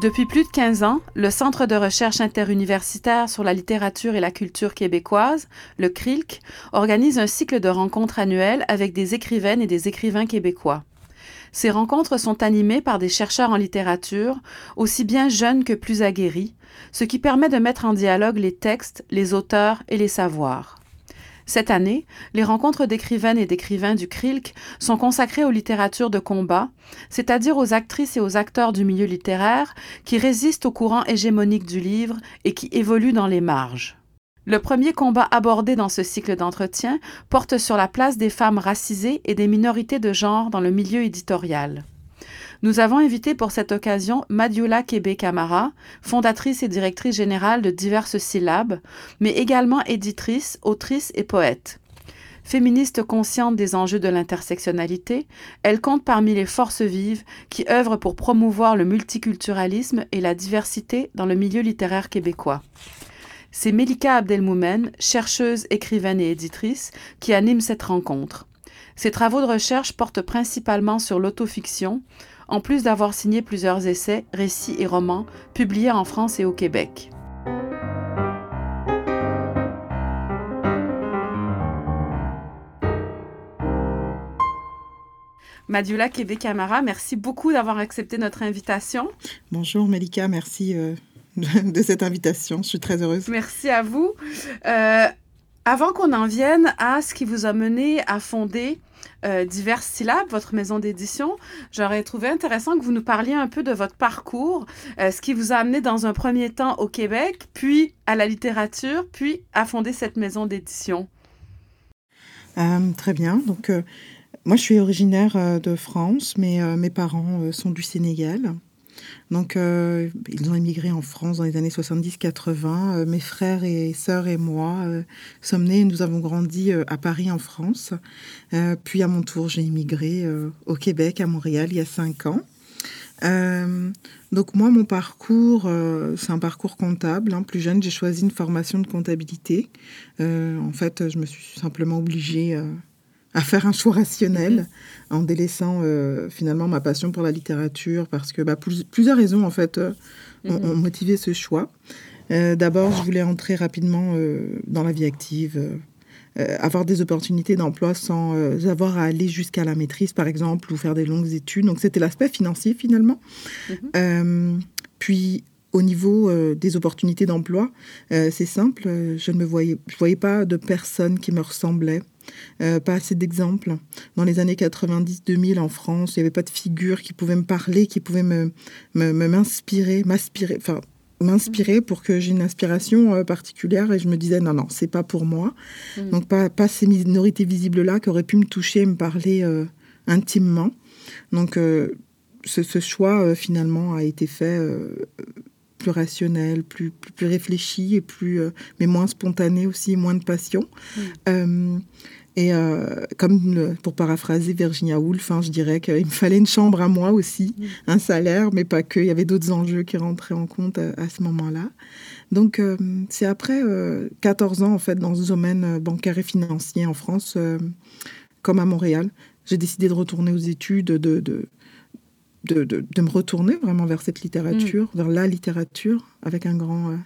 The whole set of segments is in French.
Depuis plus de 15 ans, le Centre de recherche interuniversitaire sur la littérature et la culture québécoise, le CRILC, organise un cycle de rencontres annuelles avec des écrivaines et des écrivains québécois. Ces rencontres sont animées par des chercheurs en littérature, aussi bien jeunes que plus aguerris, ce qui permet de mettre en dialogue les textes, les auteurs et les savoirs. Cette année, les rencontres d'écrivaines et d'écrivains du CRILC sont consacrées aux littératures de combat, c'est-à-dire aux actrices et aux acteurs du milieu littéraire qui résistent au courant hégémonique du livre et qui évoluent dans les marges. Le premier combat abordé dans ce cycle d'entretien porte sur la place des femmes racisées et des minorités de genre dans le milieu éditorial. Nous avons invité pour cette occasion Madiola Kebe Kamara, fondatrice et directrice générale de diverses syllabes, mais également éditrice, autrice et poète. Féministe consciente des enjeux de l'intersectionnalité, elle compte parmi les forces vives qui œuvrent pour promouvoir le multiculturalisme et la diversité dans le milieu littéraire québécois. C'est Melika Abdelmoumen, chercheuse, écrivaine et éditrice, qui anime cette rencontre. Ses travaux de recherche portent principalement sur l'autofiction, en plus d'avoir signé plusieurs essais, récits et romans publiés en France et au Québec. Madula Québec Camara, merci beaucoup d'avoir accepté notre invitation. Bonjour Melika, merci euh, de cette invitation. Je suis très heureuse. Merci à vous. Euh, avant qu'on en vienne à ce qui vous a mené à fonder euh, diverses syllabes, votre maison d'édition. J'aurais trouvé intéressant que vous nous parliez un peu de votre parcours, euh, ce qui vous a amené dans un premier temps au Québec, puis à la littérature, puis à fonder cette maison d'édition. Euh, très bien. Donc, moi, je suis originaire de France, mais mes parents sont du Sénégal. Donc, euh, ils ont émigré en France dans les années 70-80. Euh, mes frères et sœurs et moi euh, sommes nés, nous avons grandi à Paris, en France. puis, à mon tour, j'ai émigré au Québec, à Montréal, il y a cinq ans. donc moi, mon parcours, c'est un parcours comptable. Hein. Plus jeune, j'ai choisi une formation de comptabilité. en fait, je me suis simplement obligée à faire un choix rationnel mhm. en délaissant euh, finalement ma passion pour la littérature parce que bah, plusieurs raisons en fait euh, mhm. ont, motivé ce choix. Euh, d'abord, je voulais entrer rapidement dans la vie active, avoir des opportunités d'emploi sans avoir à aller jusqu'à la maîtrise par exemple ou faire des longues études. Donc c'était l'aspect financier finalement. Mhm. puis au niveau des opportunités d'emploi, c'est simple, je ne me voyais, je voyais pas de personnes qui me ressemblaient. Euh, pas assez d'exemples. Dans les années 90-2000 en France, il n'y avait pas de figure qui pouvait me parler, qui pouvait me, m'inspirer, m'aspirer, enfin m'inspirer pour que j'ai une inspiration euh, particulière et je me disais non non c'est pas pour moi mm. donc pas, pas ces minorités visibles là qui auraient pu me toucher me parler euh, intimement donc ce, choix finalement a été fait plus rationnel, plus, plus, réfléchi et plus, mais moins spontané aussi, moins de passion. Mm. Et euh, comme pour paraphraser Virginia Woolf, hein, je dirais qu'il me fallait une chambre à moi aussi, mm. un salaire, mais pas que. Il y avait d'autres enjeux qui rentraient en compte à, ce moment-là. Donc, euh, c'est après 14 euh, ans, en fait, dans ce domaine bancaire et financier en France, comme à Montréal. J'ai décidé de retourner aux études, de, de, de, de, me retourner vraiment vers cette littérature, mm. vers la littérature, avec un grand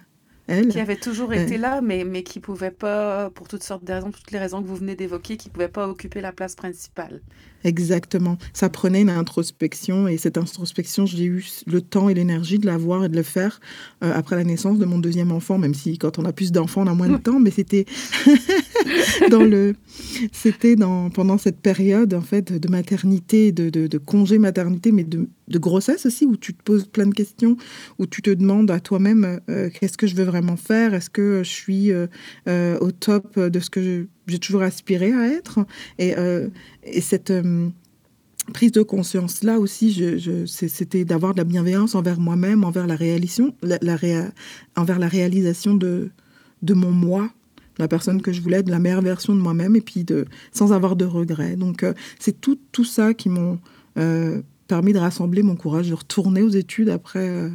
qui avait toujours été là, mais, mais qui pouvait pas, pour toutes sortes de raisons, toutes les raisons que vous venez d'évoquer, qui pouvait pas occuper la place principale. Exactement. Ça prenait une introspection et cette introspection, j'ai eu le temps et l'énergie de la voir et de le faire euh, après la naissance de mon deuxième enfant, même si quand on a plus d'enfants, on a moins de temps, mais c'était dans le, c'était dans pendant cette période en fait de maternité, de, congé maternité, mais de, grossesse aussi, où tu te poses plein de questions, où tu te demandes à toi-même euh, qu'est-ce que je veux vraiment faire, est-ce que je suis euh, au top de ce que j'ai toujours aspiré à être, et et cette euh, prise de conscience là aussi, c'était d'avoir de la bienveillance envers moi-même, envers la réalisation, envers la réalisation de, mon moi, la personne que je voulais, de la meilleure version de moi-même, et puis sans avoir de regrets. Donc euh, c'est tout, ça qui m'ont euh, permis de rassembler mon courage, de retourner aux études après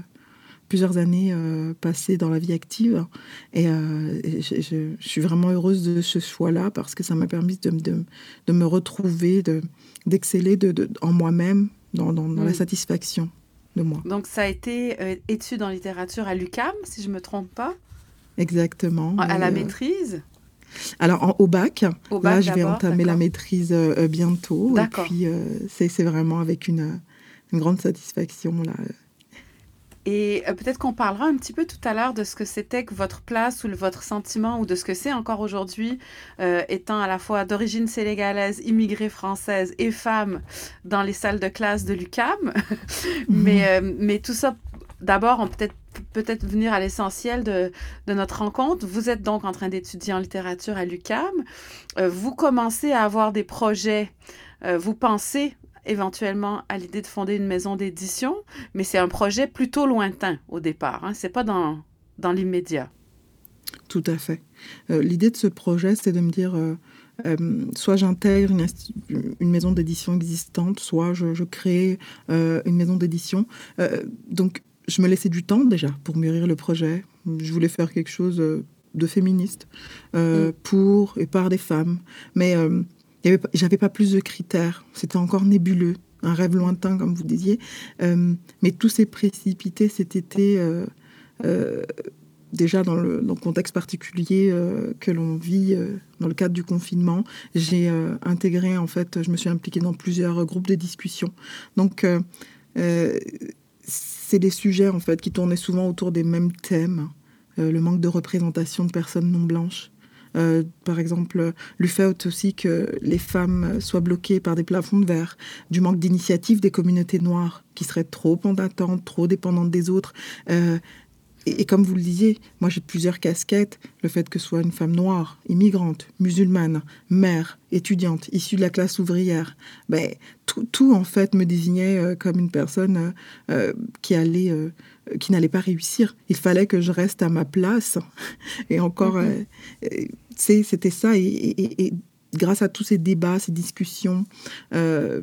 plusieurs années euh, passées dans la vie active. Et, euh, je, suis vraiment heureuse de ce choix-là parce que ça m'a permis de, de, me retrouver, d'exceller de, en moi-même, dans, dans, la mm. satisfaction. de moi. Donc ça a été euh, études en littérature à l'UCAM, si je ne me trompe pas. Exactement. À la maîtrise alors, au bac, là, je vais entamer la maîtrise bientôt. Et puis, c'est vraiment avec une, une, grande satisfaction. Là. Et euh, peut-être qu'on parlera un petit peu tout à l'heure de ce que c'était que votre place ou votre sentiment ou de ce que c'est encore aujourd'hui, euh, étant à la fois d'origine sénégalaise, immigrée française et femme dans les salles de classe de l'UCAM. mais, euh, mais tout ça, d'abord, on peut-être peut-être venir à l'essentiel de, de, notre rencontre. Vous êtes donc en train d'étudier en littérature à l'UCAM. vous commencez à avoir des projets. vous pensez éventuellement à l'idée de fonder une maison d'édition, mais c'est un projet plutôt lointain au départ. Hein? Ce n'est pas dans, dans l'immédiat. Tout à fait. Euh, l'idée de ce projet, c'est de me dire, euh, euh, soit j'intègre une, une, maison d'édition existante, soit je, je crée une maison d'édition. donc, je me laissais du temps déjà pour mûrir le projet. Je voulais faire quelque chose de féministe mm. pour et par des femmes. Mais j'avais pas plus de critères. C'était encore nébuleux, un rêve lointain, comme vous disiez. Euh, mais tout s'est précipité cet été, euh, euh, déjà dans le, contexte particulier que l'on vit dans le cadre du confinement. J'ai intégré, en fait, je me suis impliquée dans plusieurs groupes de discussion. Donc, c'est des sujets, en fait, qui tournaient souvent autour des mêmes thèmes. le manque de représentation de personnes non blanches, euh, par exemple, le fait aussi que les femmes soient bloquées par des plafonds de verre, du manque d'initiative des communautés noires qui seraient trop en attente, trop dépendantes des autres. Euh, et, comme vous le disiez, moi j'ai plusieurs casquettes. Le fait que ce soit une femme noire, immigrante, musulmane, mère, étudiante, issue de la classe ouvrière, ben, tout, tout en fait me désignait euh, comme une personne qui allait qui n'allait pas réussir. Il fallait que je reste à ma place. Et encore, mm-hmm. euh, c'était ça. Et, grâce à tous ces débats, ces discussions, euh,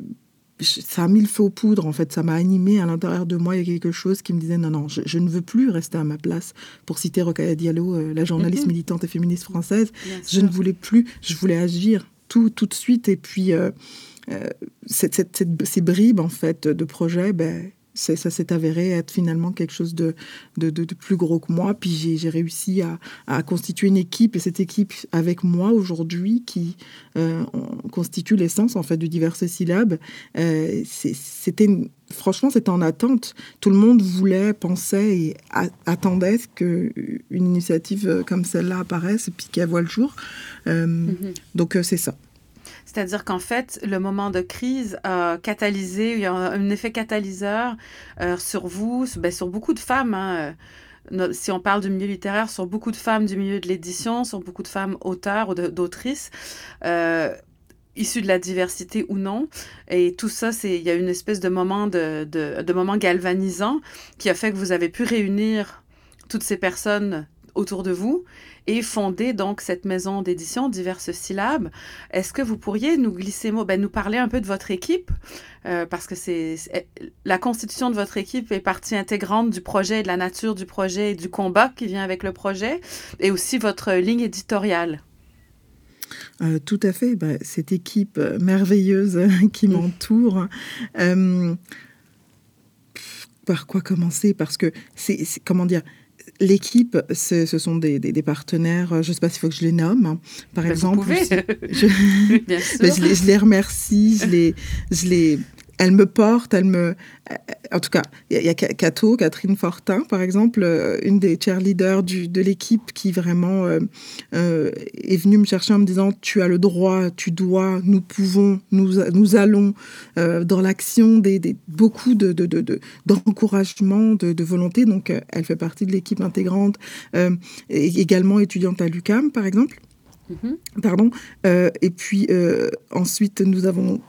ça a mis le feu aux poudres, en fait. Ça m'a animé à l'intérieur de moi. Il y a quelque chose qui me disait non, non, je, ne veux plus rester à ma place. Pour citer Rokhaya Diallo, euh, la journaliste mm-hmm. militante et féministe française, je ne voulais plus, je voulais agir tout, tout de suite. Et puis, ces bribes, en fait, de projet, ben, ça s'est avéré être finalement quelque chose de, de, de, plus gros que moi. Puis j'ai réussi à, à, constituer une équipe, et cette équipe avec moi aujourd'hui, qui euh, constitue l'essence en fait du diverses syllabes, euh, c'était franchement, c'était en attente. Tout le monde voulait, pensait et attendait qu'une initiative comme celle-là apparaisse et puis qu'elle voit le jour. Euh, mm-hmm. Donc, c'est ça. C'est-à-dire qu'en fait, le moment de crise a catalysé, il y a un effet catalyseur euh, sur vous, ben, sur beaucoup de femmes. Hein, euh, si on parle du milieu littéraire, sur beaucoup de femmes du milieu de l'édition, sur beaucoup de femmes auteurs ou d'autrices. Euh, issues de la diversité ou non. Et tout ça, c'est il y a une espèce de moment de, moment galvanisant qui a fait que vous avez pu réunir toutes ces personnes autour de vous et fonder donc cette maison d'édition diverses syllabes. Est-ce que vous pourriez nous glisser ben, nous parler un peu de votre équipe euh, parce que c'est la constitution de votre équipe est partie intégrante du projet, de la nature du projet et du combat qui vient avec le projet et aussi votre ligne éditoriale? Euh, tout à fait. Ben, cette équipe euh, merveilleuse qui m'entoure. par quoi commencer? Parce que c'est comment dire L'équipe, ce sont des, partenaires, je ne sais pas s'il faut que je les nomme, hein. par ben, exemple. Vous pouvez. Je, je, les, je, les, remercie, je les, je les, elle me porte, elle me... Euh, en tout cas, il y, a Cato, Catherine Fortin, par exemple, euh, une des cheerleaders du, de l'équipe qui vraiment euh, est venue me chercher en me disant « tu as le droit, tu dois, nous pouvons, nous, nous allons dans l'action des, des, beaucoup de, d'encouragement, de, de, volonté ». Donc, elle fait partie de l'équipe intégrante, également étudiante à l'UCAM, par exemple. Mm-hmm. Pardon. et puis, ensuite, nous avons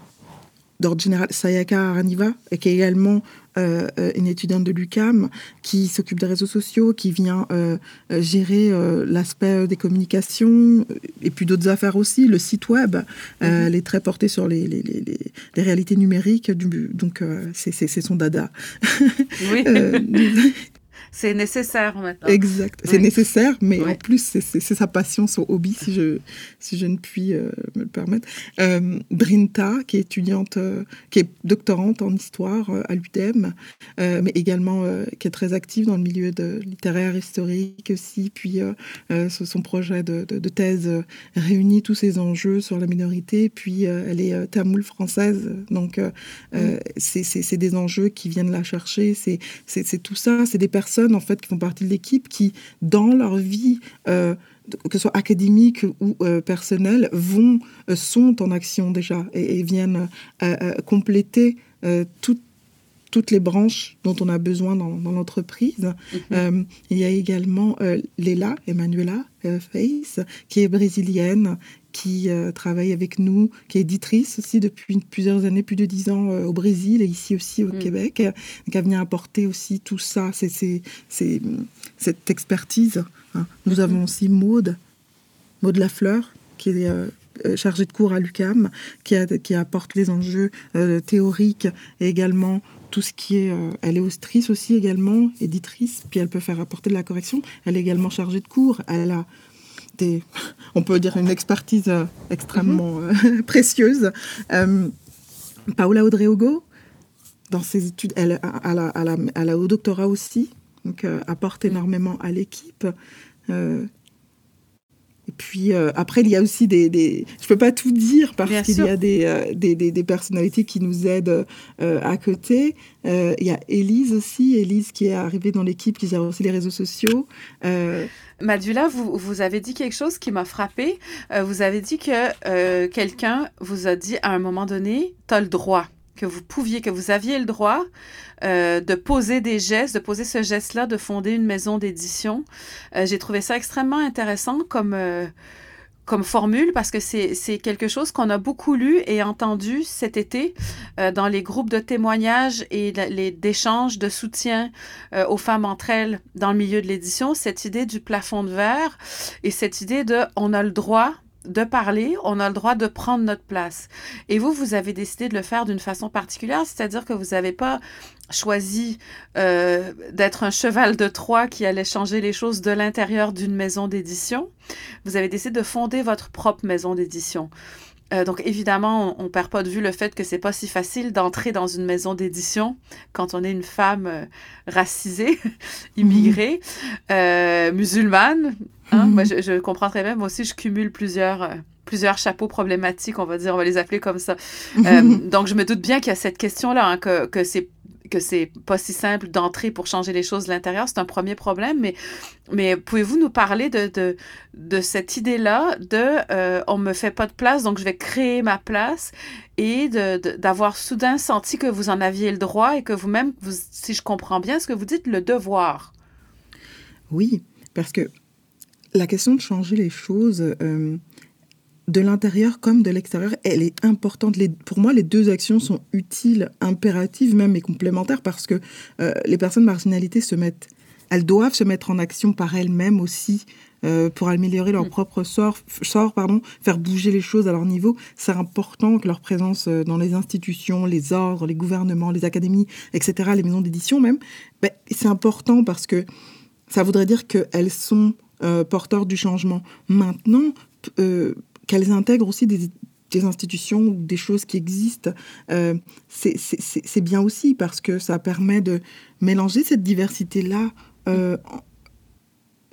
d'ordre général, Sayaka Araniva, qui est également euh, euh, une étudiante de l'UCAM, qui s'occupe des réseaux sociaux, qui vient euh, gérer l'aspect des communications, et puis d'autres affaires aussi. Le site web, mhm. elle est très portée sur les, les, les, les réalités numériques, du, donc c'est son dada. Oui. c'est nécessaire maintenant. Exact. C'est nécessaire, mais en plus, c'est sa passion, son hobby, si je, si je ne puis euh, me le permettre. Euh, Brinta, qui est étudiante, euh, qui est doctorante en histoire à l'UDEM, mais également qui est très active dans le milieu de littéraire, historique aussi. Puis son projet de, de, thèse réunit tous ces enjeux sur la minorité. Puis elle est tamoule française, donc c'est des enjeux qui viennent la chercher. C'est tout ça. C'est des personnes en fait qui font partie de l'équipe qui, dans leur vie euh, que ce soit académique ou euh, personnelle, vont, euh, sont en action déjà et, viennent compléter toutes les branches dont on a besoin dans, l'entreprise. Mm-hmm. il y a également Léla, Emanuela Face, qui est brésilienne, qui euh, travaille avec nous, qui est éditrice aussi depuis plusieurs années, plus de dix ans euh, au Brésil et ici aussi au mm. Québec, qui a vient apporter aussi tout ça, c'est, cette expertise. Hein. Nous avons aussi Maude, Maude Lafleur, qui est euh, chargée de cours à l'UCAM, qui, qui apporte les enjeux théoriques et également tout ce qui est... elle est austrice aussi également, éditrice, puis elle peut faire apporter de la correction. Elle est également chargée de cours. Elle a on peut dire, une expertise euh, extrêmement mhm. euh, précieuse. Euh, Paola Odreogo, dans ses études, elle, a, au doctorat aussi, donc apporte mhm. énormément à l'équipe. Puis après, il y a aussi des, Je ne peux pas tout dire parce qu'il y a des, des, personnalités qui nous aident à côté. il y a Élise aussi, Élise qui est arrivée dans l'équipe, qui gère aussi les réseaux sociaux. Madula, vous, vous avez dit quelque chose qui m'a frappé. Euh, vous avez dit que euh, quelqu'un vous a dit à un moment donné, tu as le droit, que vous pouviez, que vous aviez le droit euh, de poser des gestes, de poser ce geste-là, de fonder une maison d'édition. J'ai trouvé ça extrêmement intéressant comme comme formule parce que c'est quelque chose qu'on a beaucoup lu et entendu cet été euh, dans les groupes de témoignages et les d'échanges de soutien euh, aux femmes entre elles dans le milieu de l'édition, cette idée du plafond de verre et cette idée de on a le droit de parler, on a le droit de prendre notre place. Et vous, vous avez décidé de le faire d'une façon particulière, c'est-à-dire que vous n'avez pas choisi euh, d'être un cheval de Troie qui allait changer les choses de l'intérieur d'une maison d'édition. Vous avez décidé de fonder votre propre maison d'édition. Euh, donc évidemment, on, ne perd pas de vue le fait que c'est pas si facile d'entrer dans une maison d'édition quand on est une femme euh, racisée, immigrée, musulmane. Hein? Moi, je, je, comprends très bien. Moi aussi, je cumule plusieurs plusieurs chapeaux problématiques, on va dire, on va les appeler comme ça. donc, je me doute bien qu'il y a cette question-là, hein, que, que c'est que c'est pas si simple d'entrer pour changer les choses de l'intérieur, c'est un premier problème, mais, mais pouvez-vous nous parler de, de, de cette idée-là de euh, on me fait pas de place, donc je vais créer ma place et d'avoir soudain senti que vous en aviez le droit et que vous-même, vous, si je comprends bien ce que vous dites, le devoir? Oui, parce que la question de changer les choses, euh, de l'intérieur comme de l'extérieur, elle est importante. pour moi, les deux actions sont utiles, impératives même et complémentaires parce que euh, les personnes marginalisées se mettent, elles doivent se mettre en action par elles-mêmes aussi euh, pour améliorer leur mm. propre sort, sort, pardon, faire bouger les choses à leur niveau. C'est important que leur présence euh, dans les institutions, les ordres, les gouvernements, les académies, etc., les maisons d'édition même, ben, c'est important parce que ça voudrait dire qu'elles sont porteurs du changement. Maintenant, qu'elles intègrent aussi des, institutions des choses qui existent, euh, c'est bien aussi parce que ça permet de mélanger cette diversité-là euh,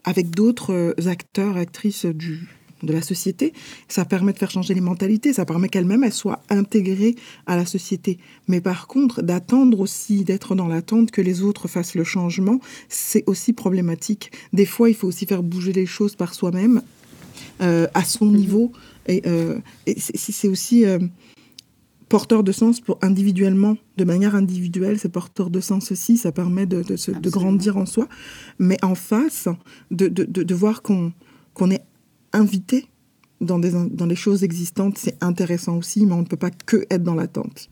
avec d'autres euh, acteurs, actrices du, de la société. Ça permet de faire changer les mentalités, ça permet qu'elles-mêmes elles soient intégrées à la société. Mais par contre, d'attendre aussi, d'être dans l'attente que les autres fassent le changement, c'est aussi problématique. Des fois, il faut aussi faire bouger les choses par soi-même à son niveau. Et, euh, c'est aussi euh, porteur de sens pour individuellement, de manière individuelle, c'est porteur de sens aussi, ça permet de, de, grandir en soi. Mais en face, de, de voir qu'on qu'on est invité dans, des, dans les choses existantes, c'est intéressant aussi, mais on ne peut pas que être dans l'attente.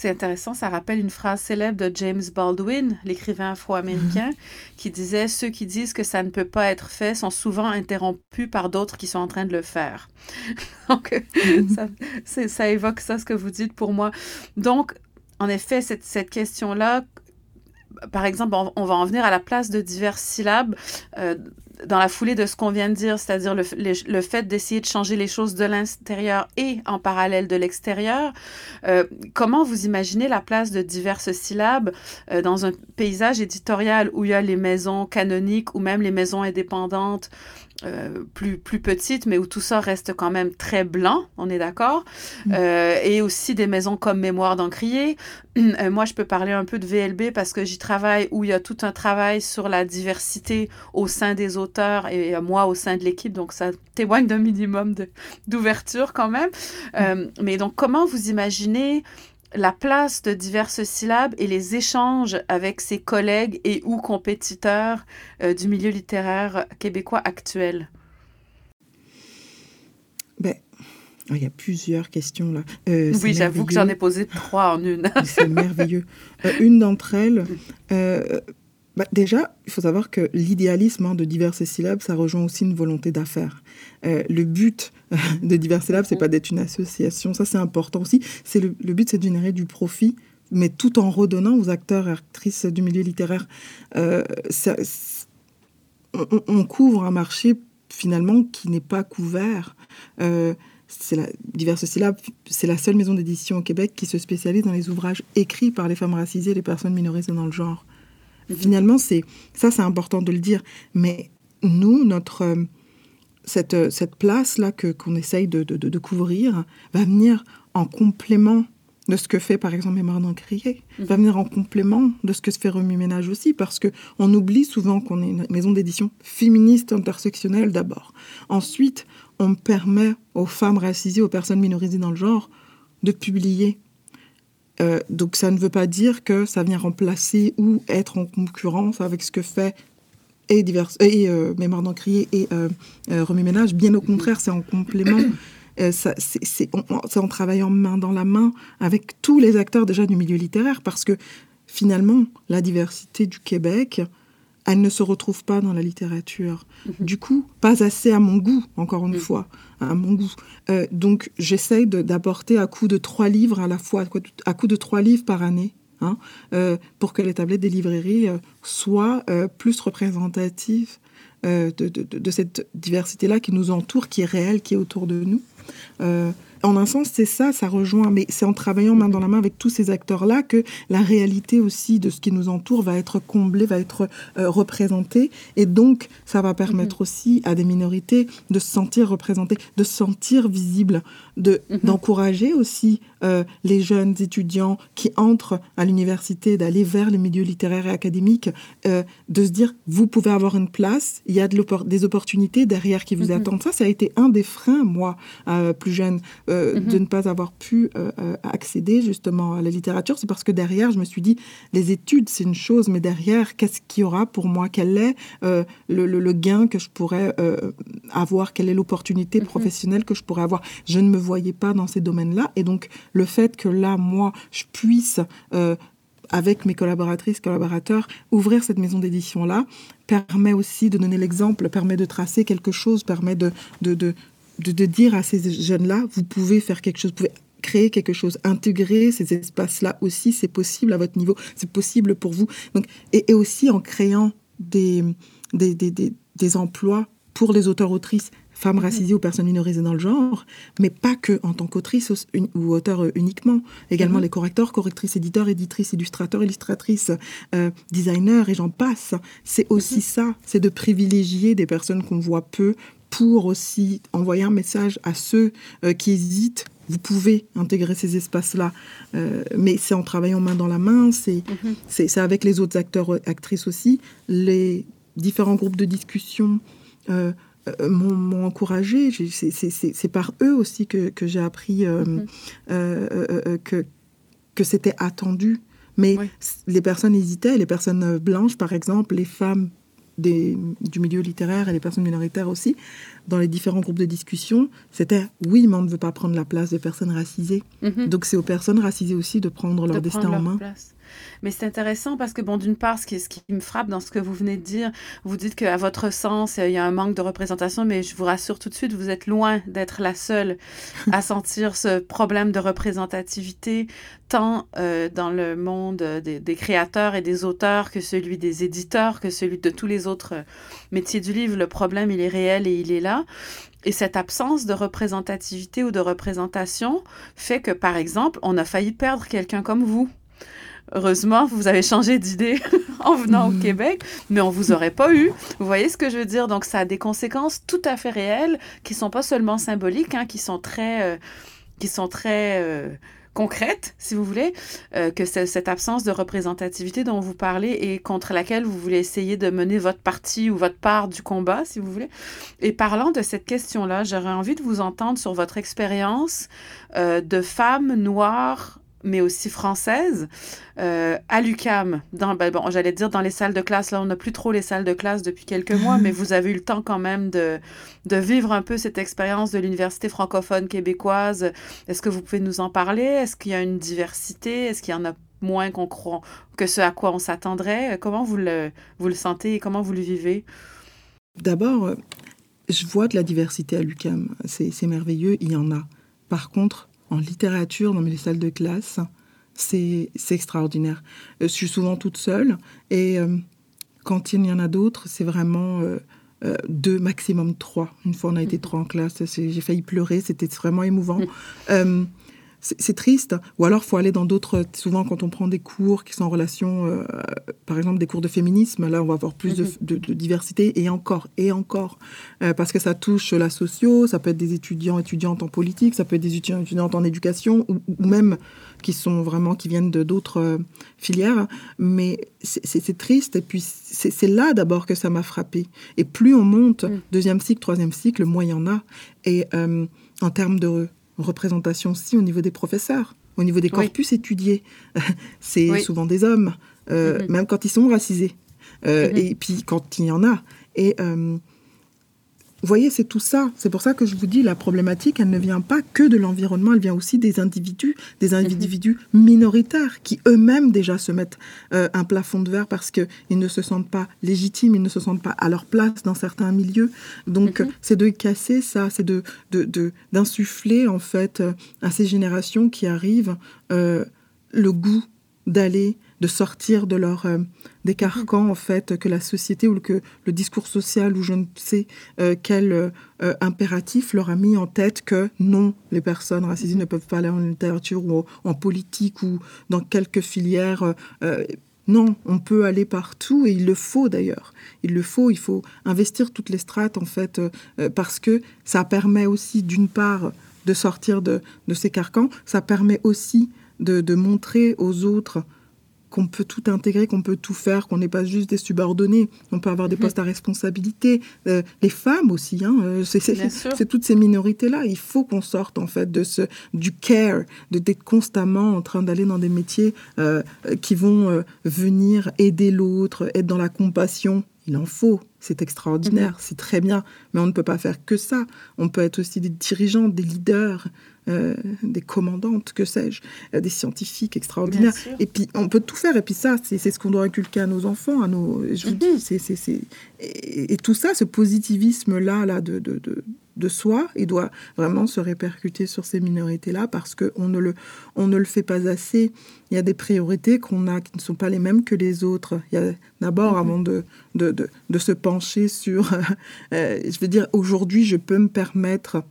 C'est intéressant, ça rappelle une phrase célèbre de James Baldwin, l'écrivain afro-américain, mhm. qui disait Ceux qui disent que ça ne peut pas être fait sont souvent interrompus par d'autres qui sont en train de le faire. Donc, mhm. ça, évoque ça, ce que vous dites pour moi. Donc, en effet, cette, cette question-là, par exemple, on, va en venir à la place de diverses syllabes dans la foulée de ce qu'on vient de dire, c'est-à-dire le, le, fait d'essayer de changer les choses de l'intérieur et en parallèle de l'extérieur. Euh, comment vous imaginez la place de diverses syllabes euh, dans un paysage éditorial où il y a les maisons canoniques ou même les maisons indépendantes euh, plus, plus petite, mais où tout ça reste quand même très blanc, on est d'accord. Mm. Euh, et aussi des maisons comme Mémoire d'Encrier. Euh, moi, je peux parler un peu de VLB parce que j'y travaille, où il y a tout un travail sur la diversité au sein des auteurs et moi au sein de l'équipe. Donc, ça témoigne d'un minimum d'ouverture quand même. Mm. mais donc, comment vous imaginez la place de diverses syllabes et les échanges avec ses collègues et ou compétiteurs euh, du milieu littéraire québécois actuel? Ben, oh, Il y a plusieurs questions là. Euh, oui, j'avoue que j'en ai posé trois en une. C'est merveilleux. Euh, une d'entre elles, bah, déjà, il faut savoir que l'idéalisme hein, de diverses syllabes, ça rejoint aussi une volonté d'affaires. Euh, le but de diverses syllabes, c'est pas d'être une association, ça c'est important aussi. C'est le, but, c'est de générer du profit, mais tout en redonnant aux acteurs et actrices du milieu littéraire. Euh, on, couvre un marché finalement qui n'est pas couvert. Euh, c'est la, diverses syllabes, c'est la seule maison d'édition au Québec qui se spécialise dans les ouvrages écrits par les femmes racisées et les personnes minorisées dans le genre. Finalement, c'est ça, c'est important de le dire. Mais nous, notre euh, cette, euh, cette place-là que, qu'on essaye de, de, de, couvrir va venir en complément de ce que fait par exemple Mémoire d'Encrier, mm va venir en complément de ce que se fait Remue Ménage aussi, parce que on oublie souvent qu'on est une maison d'édition féministe intersectionnelle d'abord. Ensuite, on permet aux femmes racisées, aux personnes minorisées dans le genre, de publier euh, donc ça ne veut pas dire que ça vient remplacer ou être en concurrence avec ce que fait et, divers, et euh, Mémoire d'Encrier et euh, euh Ménage. Bien au contraire, c'est en complément. c'est en travaillant main dans la main avec tous les acteurs déjà du milieu littéraire parce que finalement, la diversité du Québec, elle ne se retrouve pas dans la littérature. Mhm. Du coup, pas assez à mon goût, encore une fois, à mon goût. Euh, donc, j'essaye d'apporter à coup de trois livres à la fois, à coup de trois livres par année, hein, euh, pour que les tablettes des librairies euh, soient plus représentatives de, de, cette diversité-là qui nous entoure, qui est réelle, qui est autour de nous. En un sens, c'est ça, ça rejoint, mais c'est en travaillant main dans la main avec tous ces acteurs-là que la réalité aussi de ce qui nous entoure va être comblée, va être euh, représentée. Et donc, ça va permettre mhm. aussi à des minorités de se sentir représentées, de se sentir visibles, de, mhm. d'encourager aussi euh, les jeunes étudiants qui entrent à l'université, d'aller vers les milieux littéraires et académiques, euh, de se dire, vous pouvez avoir une place, il y a de des opportunités derrière qui vous mhm. attendent. Ça, ça a été un des freins, moi, plus jeune, euh, de mhm. ne pas avoir pu euh, euh, accéder justement à la littérature, c'est parce que derrière, je me suis dit, les études, c'est une chose, mais derrière, qu'est-ce qu'il y aura pour moi? Quel est le, gain que je pourrais avoir? Quelle est l'opportunité mhm. professionnelle que je pourrais avoir? Je ne me voyais pas dans ces domaines-là. Et donc, le fait que là, moi, je puisse avec mes collaboratrices, collaborateurs, ouvrir cette maison d'édition-là permet aussi de donner l'exemple, permet de tracer quelque chose, permet de, de, de, de, dire à ces jeunes-là, vous pouvez faire quelque chose, vous pouvez créer quelque chose, intégrer ces espaces-là aussi, c'est possible à votre niveau, c'est possible pour vous. Donc, et, aussi en créant des, des, des, des, emplois pour les auteurs-autrices femmes mhm. racisées ou personnes minorisées dans le genre, mais pas que en tant qu'autrice ou auteur uniquement. Également mhm. les correcteurs, correctrices, éditeurs, éditrices, illustrateurs, illustratrices, euh, designers et j'en passe. C'est aussi mhm. ça, c'est de privilégier des personnes qu'on voit peu pour aussi envoyer un message à ceux euh, qui hésitent. Vous pouvez intégrer ces espaces-là, euh, mais c'est en travaillant main dans la main, c'est mhm. c'est avec les autres acteurs, euh, actrices aussi. Les différents groupes de discussion m'ont encouragé. C'est par eux aussi que, que j'ai appris mhm. que, que c'était attendu. Mais les personnes hésitaient, les personnes blanches, par exemple, les femmes du milieu littéraire et les personnes minoritaires aussi, dans les différents groupes de discussion, c'était oui, mais on ne veut pas prendre la place des personnes racisées. Mhm. Donc c'est aux personnes racisées aussi de prendre leur destin en main. Mais c'est intéressant parce que, bon, d'une part, ce qui, ce qui me frappe dans ce que vous venez de dire, vous dites qu'à votre sens, il y a un manque de représentation, mais je vous rassure tout de suite, vous êtes loin d'être la seule à sentir ce problème de représentativité, tant euh, dans le monde des, des, créateurs et des auteurs que celui des éditeurs, que celui de tous les autres métiers du livre. Le problème, il est réel et il est là. Et cette absence de représentativité ou de représentation fait que, par exemple, on a failli perdre quelqu'un comme vous. Heureusement, vous avez changé d'idée en venant au mm. Québec, mais on vous aurait pas eu. Vous voyez ce que je veux dire? Donc, ça a des conséquences tout à fait réelles qui sont pas seulement symboliques, hein, qui sont très, euh, qui sont très euh, concrète, si vous voulez, euh, que cette absence de représentativité dont vous parlez et contre laquelle vous voulez essayer de mener votre partie ou votre part du combat, si vous voulez. Et parlant de cette question-là, j'aurais envie de vous entendre sur votre expérience euh, de femme noire mais aussi française, euh, à l'UCAM. Dans, ben, bon, j'allais dire dans les salles de classe. Là, on n'a plus trop les salles de classe depuis quelques mois, mais vous avez eu le temps quand même de, de vivre un peu cette expérience de l'université francophone québécoise. Est-ce que vous pouvez nous en parler? Est-ce qu'il y a une diversité? Est-ce qu'il y en a moins qu'on croit que ce à quoi on s'attendrait? Comment vous le, vous le sentez et comment vous le vivez? D'abord, euh, je vois de la diversité à l'UCAM. C'est merveilleux, il y en a. Par contre, en littérature dans les salles de classe, c'est extraordinaire. Euh, je suis souvent toute seule et euh, quand il y en a d'autres, c'est vraiment euh, deux, maximum trois. Une fois, on a été mmh. trois en classe, j'ai failli pleurer, c'était vraiment émouvant. C'est triste. Ou alors, faut aller dans d'autres. Souvent, quand on prend des cours qui sont en relation, euh, par exemple, des cours de féminisme, là, on va avoir plus de, mhm. diversité et encore et encore, euh, parce que ça touche la socio. Ça peut être des étudiants, étudiantes en politique, ça peut être des étudiants, étudiantes en éducation, ou, même qui sont vraiment qui viennent de d'autres euh, filières. Mais c'est triste. Et puis, c'est là d'abord que ça m'a frappé. Et plus on monte, mm. deuxième cycle, troisième cycle, moins il y en a. Et en termes de représentation aussi au niveau des professeurs, au niveau des corpus étudiés. c'est souvent des hommes, euh, mm-hmm. même quand ils sont racisés. Euh, mm-hmm. Et puis quand il y en a. Et euh, vous voyez, c'est tout ça. C'est pour ça que je vous dis, la problématique, elle ne vient pas que de l'environnement, elle vient aussi des individus, des mhm. individus minoritaires qui eux-mêmes déjà se mettent euh, un plafond de verre parce qu'ils ne se sentent pas légitimes, ils ne se sentent pas à leur place dans certains milieux. Donc, mhm. c'est de casser ça, c'est de, d'insuffler, en fait, euh, à ces générations qui arrivent euh, le goût d'aller de sortir de leur euh, des carcans en fait que la société ou que le discours social ou je ne sais euh, quel euh, impératif leur a mis en tête que non les personnes racisées ne peuvent pas aller en littérature ou en politique ou dans quelques filières non, on peut aller partout et il le faut d'ailleurs. Il le faut, il faut investir toutes les strates en fait parce que ça permet aussi d'une part de sortir de, de, ces carcans, ça permet aussi de, de montrer aux autres qu'on peut tout intégrer, qu'on peut tout faire, qu'on n'est pas juste des subordonnés. On peut avoir des mhm. postes à responsabilité. Euh, les femmes aussi, hein, euh, c'est toutes ces minorités-là. Il faut qu'on sorte en fait de ce du care, de d'être constamment en train d'aller dans des métiers euh, qui vont venir aider l'autre, être dans la compassion. Il en faut, c'est extraordinaire, mhm. c'est très bien, mais on ne peut pas faire que ça. On peut être aussi des dirigeants, des leaders, euh, des commandantes, que sais-je, euh, des scientifiques extraordinaires. Et puis, on peut tout faire. Et puis ça, c'est ce qu'on doit inculquer à nos enfants, à nos... Je vous dis, c'est... Et, et, tout ça, ce positivisme-là là, de, de, de, de, soi, il doit vraiment se répercuter sur ces minorités-là parce qu'on ne, le, on ne le fait pas assez. Il y a des priorités qu'on a qui ne sont pas les mêmes que les autres. Il y a d'abord, avant de, de, de, se pencher sur... Euh, je veux dire, aujourd'hui, je peux me permettre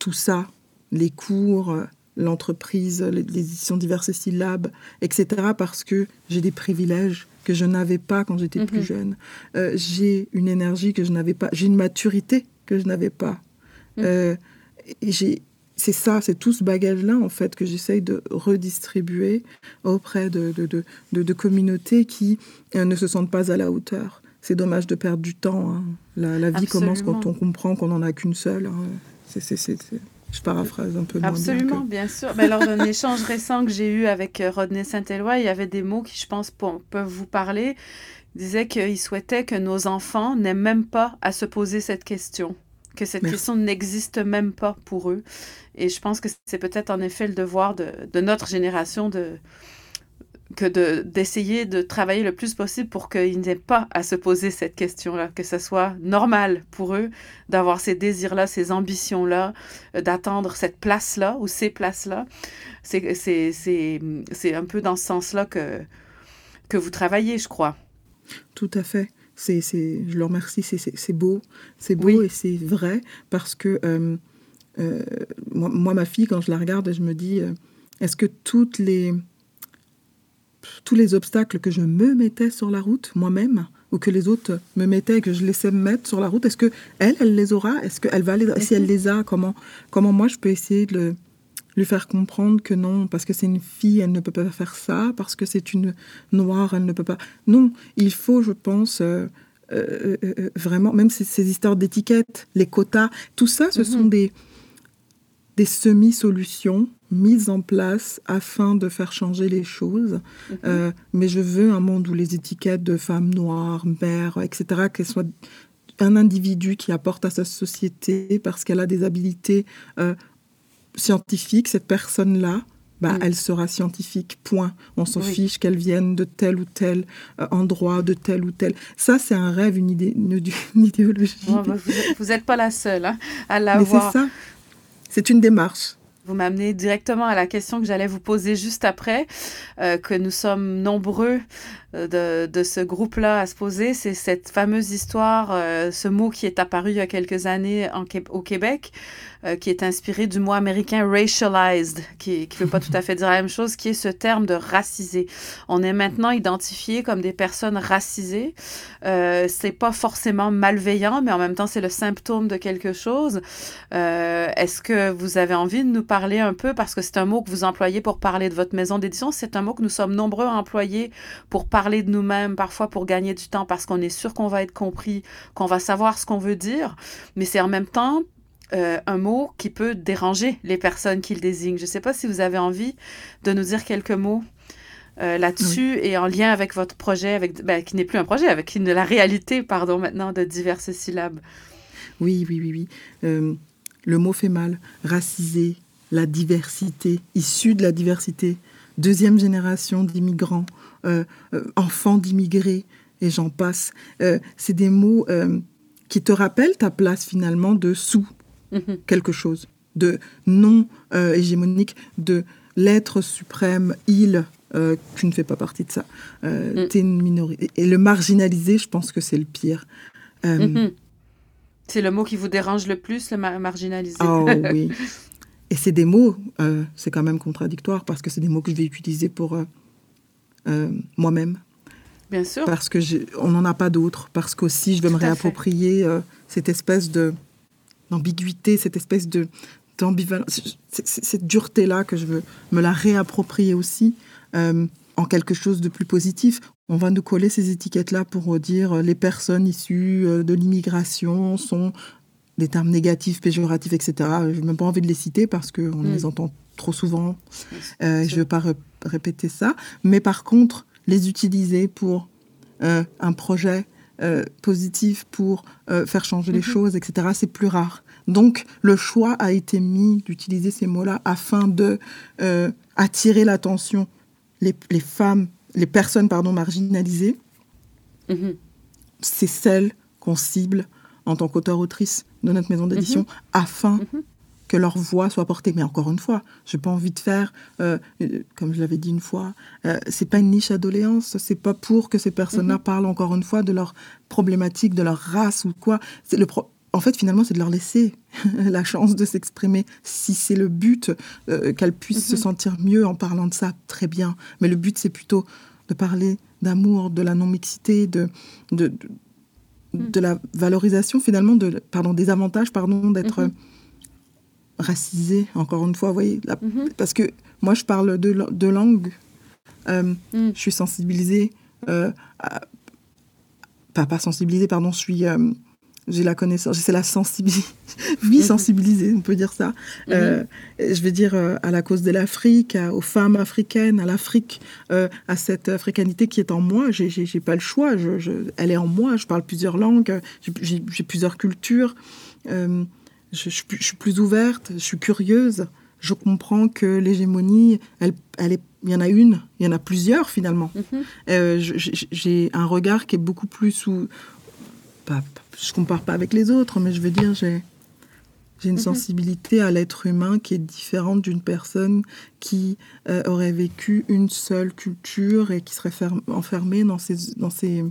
tout ça, les cours, euh, l'entreprise, les, éditions diverses syllabes, etc., parce que j'ai des privilèges que je n'avais pas quand j'étais plus mhm. jeune. Euh, j'ai une énergie que je n'avais pas, j'ai une maturité que je n'avais pas. Euh, j'ai, c'est ça, c'est tout ce bagage-là, en fait, que j'essaye de redistribuer auprès de, de, de, communautés qui ne se sentent pas à la hauteur. C'est dommage de perdre du temps. Hein. La, vie commence quand on comprend qu'on n'en a qu'une seule. Hein. C'est, je paraphrase un peu. Absolument, bien sûr. Mais lors d'un échange récent que j'ai eu avec euh, Rodney Saint-Éloi, il y avait des mots qui, je pense, peuvent vous parler. Disait qu'il souhaitait que nos enfants n'aient même pas à se poser cette question, que cette question n'existe même pas pour eux. Et je pense que c'est peut-être en effet le devoir de, de notre génération de, que d'essayer de, travailler le plus possible pour qu'ils n'aient pas à se poser cette question-là, que ce soit normal pour eux d'avoir ces désirs-là, ces ambitions-là, euh, d'attendre cette place-là ou ces places-là. C'est un peu dans ce sens-là que, que vous travaillez, je crois. Tout à fait. C'est, je le remercie, c'est beau, c'est beau et c'est vrai parce que euh, euh, moi, ma fille, quand je la regarde, je me dis, est-ce que toutes les tous les obstacles que je me mettais sur la route moi-même ou que les autres me mettaient et que je laissais me mettre sur la route, est-ce que elle, elle les aura? Est-ce qu'elle va les Si elle les a, comment comment moi je peux essayer de lui faire comprendre que non, parce que c'est une fille, elle ne peut pas faire ça, parce que c'est une noire, elle ne peut pas. Non, il faut, je pense. Euh, euh, euh, vraiment, même ces, ces histoires d'étiquettes, les quotas, tout ça, ce sont mhm. des, des semi-solutions mises en place afin de faire changer les choses. Mhm. Mais je veux un monde où les étiquettes de femmes noires, mères, etc., qu'elles soient un individu qui apporte à sa société parce qu'elle a des habilités euh, scientifiques, cette personne-là, bah, elle sera scientifique, point. On s'en fiche qu'elle vienne de tel ou tel euh, endroit, de tel ou tel. Ça, c'est un rêve, une, idée, une, idéologie. Bah, vous n'êtes pas la seule hein, à l'avoir. C'est ça. C'est une démarche. Vous m'amenez directement à la question que j'allais vous poser juste après, euh, que nous sommes nombreux euh, de, ce groupe-là à se poser. C'est cette fameuse histoire, euh, ce mot qui est apparu il y a quelques années au Québec, qui est inspiré du mot américain racialized, qui ne veut pas tout à fait dire la même chose, qui est ce terme de racisé. On est maintenant identifié comme des personnes racisées. c'est pas forcément malveillant, mais en même temps, c'est le symptôme de quelque chose. Est-ce que vous avez envie de nous parler un peu, parce que c'est un mot que vous employez pour parler de votre maison d'édition, c'est un mot que nous sommes nombreux à employer pour parler de nous-mêmes, parfois pour gagner du temps, parce qu'on est sûr qu'on va être compris, qu'on va savoir ce qu'on veut dire, mais c'est en même temps euh, un mot qui peut déranger les personnes qui le désignent. Je ne sais pas si vous avez envie de nous dire quelques mots euh, là-dessus et en lien avec votre projet, avec, ben, qui n'est plus un projet, avec la réalité, pardon, maintenant, de diverses syllabes. Oui, oui, oui, oui. Euh, le mot fait mal. Racisé, la diversité, issue de la diversité, deuxième génération d'immigrants, euh, euh, enfant d'immigrés, et j'en passe. C'est des mots qui te rappellent ta place finalement de sous mhm. quelque chose, de non hégémonique, de l'être suprême, il, tu ne fais pas partie de ça. Mm. Tu es une minorité. Et le marginaliser, je pense que c'est le pire. Mhm. C'est le mot qui vous dérange le plus, le marginaliser? Oh oui. Et c'est des mots, c'est quand même contradictoire parce que c'est des mots que je vais utiliser pour euh, moi-même. Bien sûr. Parce que on n'en a pas d'autres. Parce qu'aussi, je veux me réapproprier euh, cette espèce de d'ambiguïté, cette espèce de d'ambivalence, cette dureté-là que je veux me la réapproprier aussi euh, en quelque chose de plus positif. On va nous coller ces étiquettes-là pour dire les personnes issues de l'immigration sont des termes négatifs, péjoratifs, etc. Je n'ai même pas envie de les citer parce qu'on mm. les entend trop souvent. je ne veux pas répéter ça, mais par contre, les utiliser pour euh, un projet euh, positif, pour euh, faire changer les mhm. choses, etc., c'est plus rare. Donc, le choix a été mis d'utiliser ces mots-là afin de attirer l'attention les, les, femmes, les personnes pardon, marginalisées. Mhm. C'est celles qu'on cible en tant qu'auteur-autrice de notre maison d'édition mhm. afin que leur voix soit portée. Mais encore une fois, je n'ai pas envie de faire, euh, euh, comme je l'avais dit une fois, euh, c'est pas une niche à doléance, c'est pas pour que ces personnes-là mhm. parlent encore une fois de leur problématique, de leur race ou quoi. C'est le En fait, finalement, c'est de leur laisser la chance de s'exprimer. Si c'est le but, qu'elles puissent se mhm. sentir mieux en parlant de ça, très bien. Mais le but, c'est plutôt de parler d'amour, de la non-mixité, de, de, de, mm. la valorisation finalement de, pardon, des avantages pardon, d'être mhm racisé, encore une fois, vous voyez, mhm. parce que moi, je parle deux, deux langues, euh, mm. je suis sensibilisée, euh, pas, pas sensibilisée, pardon, je suis, euh, j'ai la connaissance, c'est la sensibilité, oui, mhm. sensibilisée, on peut dire ça, mhm. je veux dire à la cause de l'Afrique, aux femmes africaines, à l'Afrique, à cette africanité qui est en moi, j'ai pas le choix, je, elle est en moi, je parle plusieurs langues, j'ai plusieurs cultures, je, suis plus ouverte, je suis curieuse. Je comprends que l'hégémonie, elle, elle est il y en a une, il y en a plusieurs finalement. Mhm. Euh, j'ai un regard qui est beaucoup plus sous. Pas, je compare pas avec les autres, mais je veux dire, j'ai une Mhm. sensibilité à l'être humain qui est différente d'une personne qui euh, aurait vécu une seule culture et qui serait ferm- enfermée dans ses, dans ses,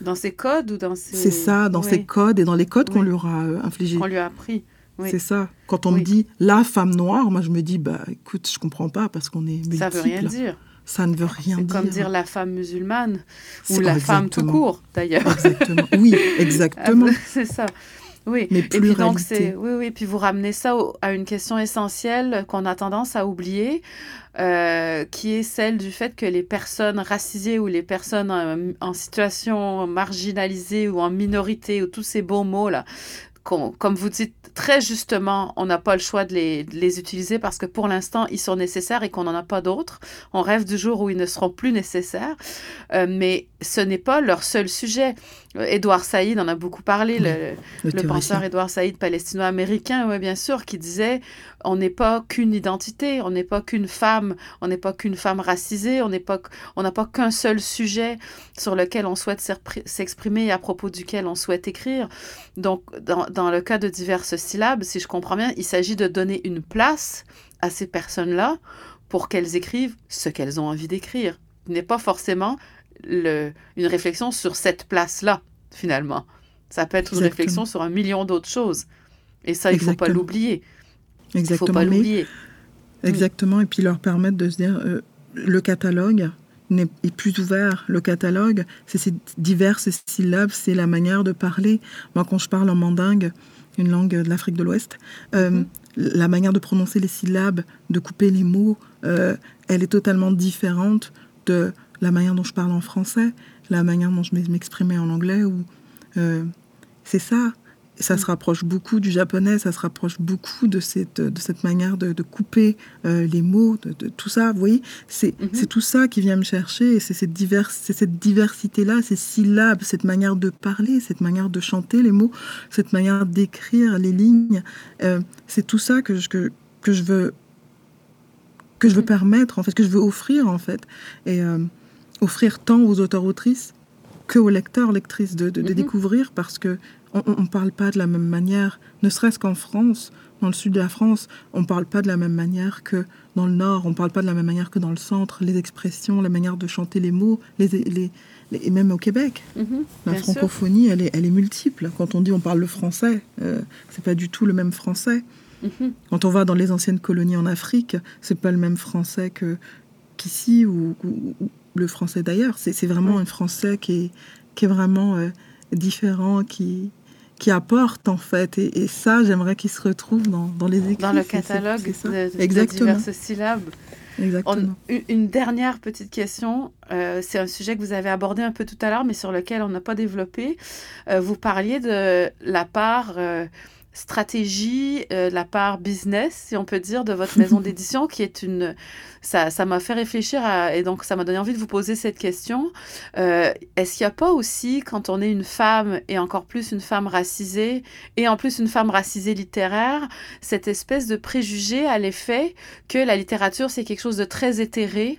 Dans ses codes ou dans ses... c'est ça, dans Oui, ses codes et dans les codes qu'on lui aura euh, infligés. qu'on lui a appris. Oui. C'est ça. Quand on me dit la femme noire, moi je me dis bah écoute, je comprends pas parce qu'on est multiple. Ça veut rien dire. Ça ne veut rien C'est dire. comme dire la femme musulmane ou la femme tout court, d'ailleurs. Exactement. Oui, exactement. c'est ça. Oui. Mais Et puis donc c'est oui oui puis vous ramenez ça au- à une question essentielle qu'on a tendance à oublier, euh, qui est celle du fait que les personnes racisées ou les personnes en, en situation marginalisée ou en minorité ou tous ces beaux mots là, comme vous dites très justement, on n'a pas le choix de les, de les utiliser parce que pour l'instant ils sont nécessaires et qu'on n'en a pas d'autres. On rêve du jour où ils ne seront plus nécessaires, Euh, mais ce n'est pas leur seul sujet. Édouard Saïd en a beaucoup parlé, le, Le, le théoricien. penseur Édouard Saïd, palestino-américain, oui, bien sûr, qui disait on n'est pas qu'une identité, on n'est pas qu'une femme, on n'est pas qu'une femme racisée, on n'est pas, on n'a pas qu'un seul sujet sur lequel on souhaite s'expri- s'exprimer et à propos duquel on souhaite écrire. Donc, dans, dans le cas de diverses syllabes, si je comprends bien, il s'agit de donner une place à ces personnes-là pour qu'elles écrivent ce qu'elles ont envie d'écrire. N'est pas forcément le, une réflexion sur cette place-là, finalement. Ça peut être une Exactement. réflexion sur un million d'autres choses. Et ça, il ne faut pas Exactement. l'oublier. Il ne faut Exactement. pas l'oublier. Exactement. Et puis leur permettre de se dire euh, le catalogue n'est est plus ouvert. Le catalogue, c'est ces diverses syllabes, c'est la manière de parler. Moi, quand je parle en mandingue, une langue de l'Afrique de l'Ouest, euh, Mhm. la manière de prononcer les syllabes, de couper les mots, euh, elle est totalement différente de la manière dont je parle en français, la manière dont je m'exprimais en anglais. Ou, euh, c'est ça. Ça se rapproche beaucoup du japonais, ça se rapproche beaucoup de cette, de cette manière de, de couper euh, les mots, de, de tout ça. Vous voyez, c'est Mhm. c'est tout ça qui vient me chercher. C'est cette, divers, cette diversité-là, ces syllabes, cette manière de parler, cette manière de chanter les mots, cette manière d'écrire les lignes. Euh, c'est tout ça que je, que, que je veux que je veux Mhm. permettre, en fait, que je veux offrir, en fait. Et euh, offrir tant aux auteurs-autrices que aux lecteurs, lectrices de, Mhm. découvrir parce que on ne parle pas de la même manière, ne serait-ce qu'en France, dans le sud de la France, on ne parle pas de la même manière que dans le nord, on ne parle pas de la même manière que dans le centre, les expressions, la manière de chanter les mots, les, les, les- et même au Québec. Mhm, La francophonie, elle est, elle est multiple. Quand on dit on parle le français, euh, c'est pas du tout le même français. Mhm, Quand on va dans les anciennes colonies en Afrique, c'est pas le même français que qu'ici ou le français d'ailleurs. C'est vraiment Oui. un français qui est, qui est vraiment euh, différent, qui, qui apporte en fait. Et, et ça, j'aimerais qu'il se retrouve dans, dans les écrits. Dans le catalogue ça. de, de Exactement. diverses syllabes. Exactement. une- une dernière petite question. euh, c'est un sujet que vous avez abordé un peu tout à l'heure, mais sur lequel on n'a pas développé. Euh, vous parliez de la part stratégie, euh, la part business, si on peut dire, de votre maison d'édition, qui est une... Ça ça m'a fait réfléchir à- et donc ça m'a donné envie de vous poser cette question. Euh, Est-ce qu'il n'y a pas aussi, quand on est une femme, et encore plus une femme racisée, et en plus une femme racisée littéraire, cette espèce de préjugé à l'effet que la littérature, c'est quelque chose de très éthéré,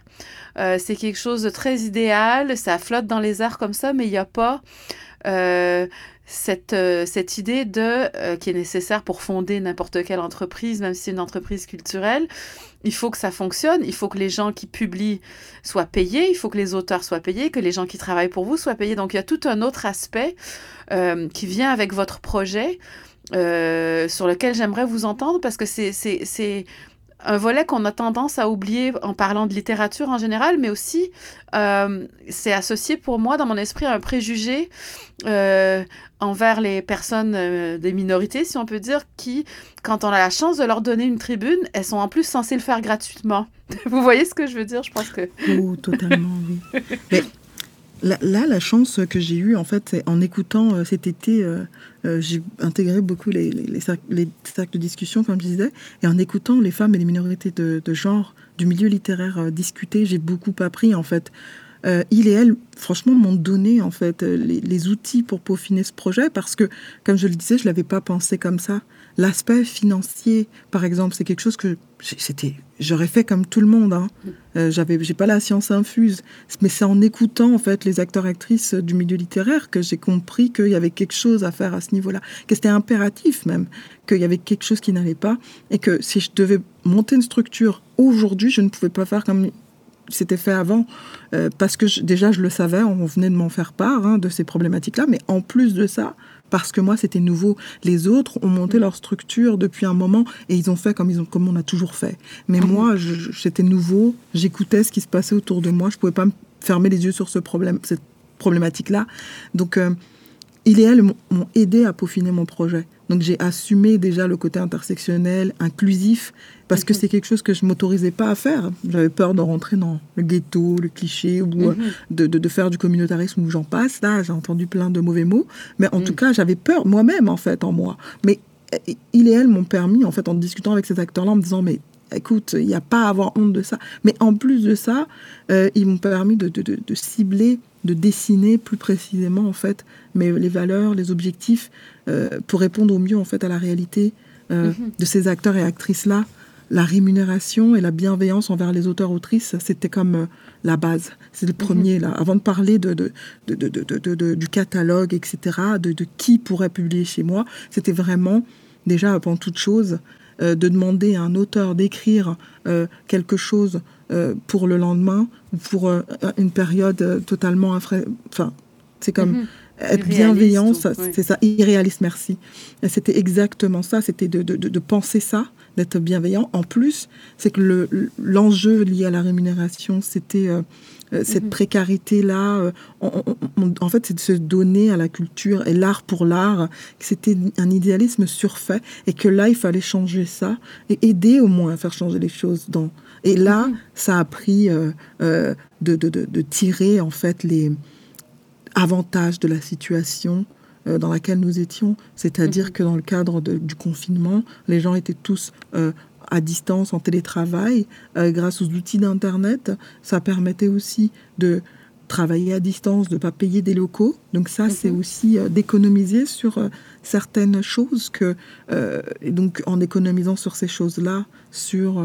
euh, c'est quelque chose de très idéal, ça flotte dans les airs comme ça, mais il n'y a pas euh, cette, euh, cette idée de euh, qui est nécessaire pour fonder n'importe quelle entreprise, même si c'est une entreprise culturelle. Il faut que ça fonctionne, il faut que les gens qui publient soient payés, il faut que les auteurs soient payés, que les gens qui travaillent pour vous soient payés. Donc il y a tout un autre aspect euh, qui vient avec votre projet euh, sur lequel j'aimerais vous entendre parce que c'est- un volet qu'on a tendance à oublier en parlant de littérature en général, mais aussi euh, c'est associé pour moi dans mon esprit à un préjugé euh, envers les personnes euh, des minorités, si on peut dire, qui, quand on a la chance de leur donner une tribune, elles sont en plus censées le faire gratuitement. Vous voyez ce que je veux dire? Je pense que... Oh, totalement, oui. Mais là, là, la chance que j'ai eue, en fait, en écoutant cet été, euh, j'ai intégré beaucoup les, les, les cercles, les cercles de discussion, comme je disais, et en écoutant les femmes et les minorités de, de genre du milieu littéraire euh, discuter, j'ai beaucoup appris, en fait. Euh, il et elle, franchement, m'ont donné en fait euh, les, outils pour peaufiner ce projet parce que, comme je le disais, je l'avais pas pensé comme ça. l'aspect financier, par exemple, c'est quelque chose que c'était, j'aurais fait comme tout le monde. Hein. Euh, j'avais, j'ai pas la science infuse, mais c'est en écoutant en fait les acteurs actrices du milieu littéraire que j'ai compris qu'il y avait quelque chose à faire à ce niveau-là, que c'était impératif même, qu'il y avait quelque chose qui n'allait pas, et que si je devais monter une structure aujourd'hui, je ne pouvais pas faire comme c'était fait avant, euh, parce que déjà je le savais, on venait de m'en faire part hein, de ces problématiques-là, mais en plus de ça, parce que moi c'était nouveau, les autres ont monté leur structure depuis un moment et ils ont fait comme, ils ont, comme on a toujours fait. Mais mhm. moi, j'étais nouveau, j'écoutais ce qui se passait autour de moi, je pouvais pas me fermer les yeux sur ce problème, cette problématique-là. Donc, euh, il et elle m'ont aidé à peaufiner mon projet. Donc j'ai assumé déjà le côté intersectionnel, inclusif, parce que mhm. c'est quelque chose que je m'autorisais pas à faire. J'avais peur de rentrer dans le ghetto, le cliché, ou euh, mhm. de, de, faire du communautarisme où j'en passe. Là, j'ai entendu plein de mauvais mots, mais en tout mhm. cas, j'avais peur moi-même, en fait, en moi. Mais euh, il et elle m'ont permis, en fait, en discutant avec ces acteurs-là, en me disant, mais écoute, il n'y a pas à avoir honte de ça. Mais en plus de ça, euh, ils m'ont permis de, de, de, cibler, de dessiner plus précisément, en fait, mais les valeurs, les objectifs, euh, pour répondre au mieux, en fait, à la réalité euh, mhm. de ces acteurs et actrices-là. La rémunération et la bienveillance envers les auteurs-autrices, c'était comme la base. C'est le mhm. premier, là. Avant de parler du catalogue, etc., de, qui pourrait publier chez moi, c'était vraiment, déjà, avant toute chose, de demander à un auteur d'écrire euh, quelque chose euh, pour le lendemain ou pour une période totalement... Enfin, c'est comme... Mhm. être bienveillant, c'est ça, irréaliste, merci. C'était exactement ça, c'était de, de, de, penser ça, d'être bienveillant. En plus, c'est que l'enjeu lié à la rémunération, c'était euh, cette mhm. précarité-là. Euh, en fait, c'est de se donner à la culture et l'art pour l'art. C'était un idéalisme surfait et que là, il fallait changer ça et aider au moins à faire changer les choses. Dans... Et là, mhm. ça a pris euh, de, de, de, tirer en fait les avantages de la situation dans laquelle nous étions, c'est-à-dire mhm. que dans le cadre du confinement, les gens étaient tous à distance, en télétravail, euh, grâce aux outils d'Internet. Ça permettait aussi de travailler à distance, de ne pas payer des locaux. Donc ça, c'est mhm. aussi euh, d'économiser sur euh, certaines choses que, et donc en économisant sur ces choses-là, sur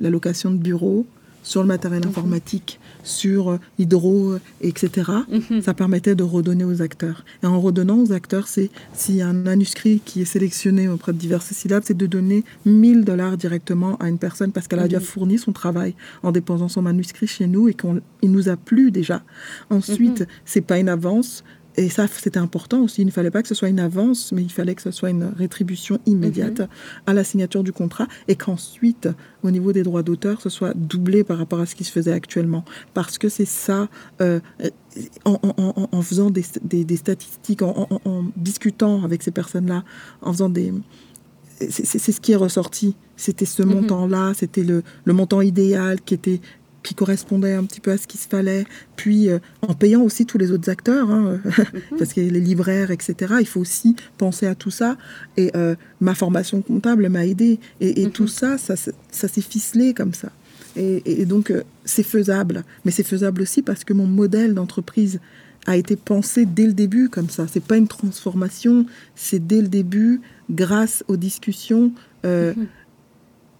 la location de bureaux, sur le matériel mhm. informatique, sur euh, Hydro, euh, etc. Mhm. Ça permettait de redonner aux acteurs. Et en redonnant aux acteurs, c'est si un manuscrit qui est sélectionné auprès de diverses syllabes, c'est de donner 1000 dollars directement à une personne parce qu'elle a déjà mhm. fourni son travail en déposant son manuscrit chez nous et qu'il nous a plu déjà. Ensuite, c'est pas une avance, et ça, c'était important aussi. Il ne fallait pas que ce soit une avance, mais il fallait que ce soit une rétribution immédiate mhm. à la signature du contrat et qu'ensuite, au niveau des droits d'auteur, ce soit doublé par rapport à ce qui se faisait actuellement. Parce que c'est ça, euh, en, faisant des, statistiques, en, discutant avec ces personnes-là, en faisant des... C'est ce qui est ressorti. C'était ce mhm. montant-là, c'était le, le montant idéal qui était qui correspondait un petit peu à ce qu'il se fallait, puis euh, en payant aussi tous les autres acteurs, hein, mhm. parce que les libraires, etc. Il faut aussi penser à tout ça. Et euh, ma formation comptable m'a aidé. Et, et tout mhm. ça, ça, ça s'est ficelé comme ça. Et, donc, euh, c'est faisable. Mais c'est faisable aussi parce que mon modèle d'entreprise a été pensé dès le début comme ça. C'est pas une transformation, c'est dès le début, grâce aux discussions. Mhm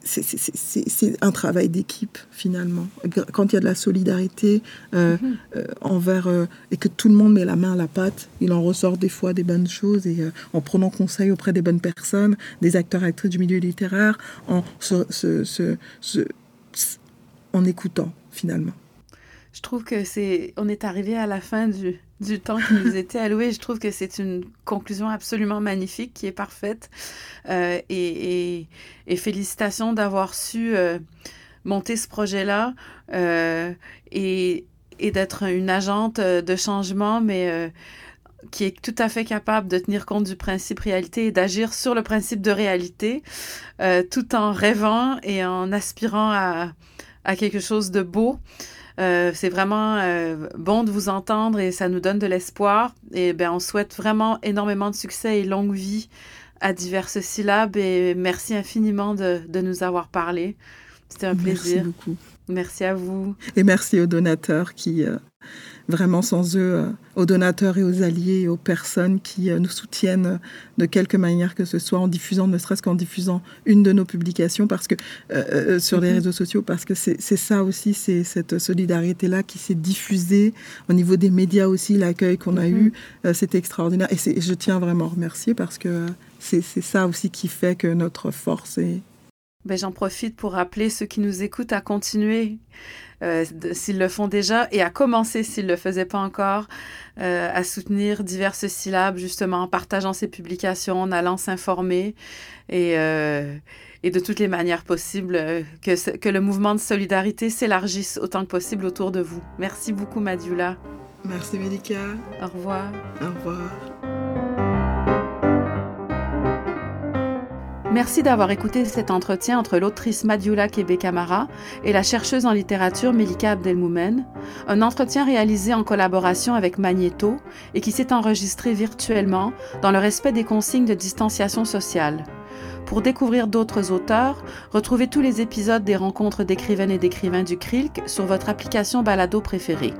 c'est un travail d'équipe finalement. Quand il y a de la solidarité euh, mhm. euh, envers euh, et que tout le monde met la main à la pâte, il en ressort des fois des bonnes choses et en prenant conseil auprès des bonnes personnes, des acteurs et actrices du milieu littéraire, en, en écoutant finalement. Je trouve que c'est, on est arrivé à la fin du, du temps qui nous était alloué. Je trouve que c'est une conclusion absolument magnifique qui est parfaite. Euh, et, et, félicitations d'avoir su euh, monter ce projet-là euh, et, et d'être une agente de changement, mais qui est tout à fait capable de tenir compte du principe réalité et d'agir sur le principe de réalité, tout en rêvant et en aspirant à, à quelque chose de beau. Euh, c'est vraiment euh, bon de vous entendre et ça nous donne de l'espoir. Et ben, on souhaite vraiment énormément de succès et longue vie à diverses syllabes et merci infiniment de, de nous avoir parlé. C'était un plaisir. Merci beaucoup. Merci à vous. Et merci aux donateurs qui, euh, vraiment sans eux, euh, aux donateurs et aux alliés aux personnes qui euh, nous soutiennent de quelque manière que ce soit en diffusant, ne serait-ce qu'en diffusant une de nos publications parce que, sur les mhm. réseaux sociaux, parce que c'est ça aussi, c'est cette solidarité-là qui s'est diffusée au niveau des médias aussi, l'accueil qu'on a mhm. eu, c'était extraordinaire. Et je tiens vraiment à remercier parce que c'est ça aussi qui fait que notre force est j'en profite pour rappeler ceux qui nous écoutent à continuer, euh, s'ils le font déjà, et à commencer, s'ils ne le faisaient pas encore, euh, à soutenir diverses syllabes, justement, en partageant ses publications, en allant s'informer, et, euh, et de toutes les manières possibles, que, que le mouvement de solidarité s'élargisse autant que possible autour de vous. Merci beaucoup, Madioula. Merci, Melika. Au revoir. Au revoir. Merci d'avoir écouté cet entretien entre l'autrice Madioula Kebe-Kamara et la chercheuse en littérature Melika Abdelmoumen, un entretien réalisé en collaboration avec Magneto et qui s'est enregistré virtuellement dans le respect des consignes de distanciation sociale. Pour découvrir d'autres auteurs, retrouvez tous les épisodes des rencontres d'écrivaines et d'écrivains du CRILC sur votre application balado préférée.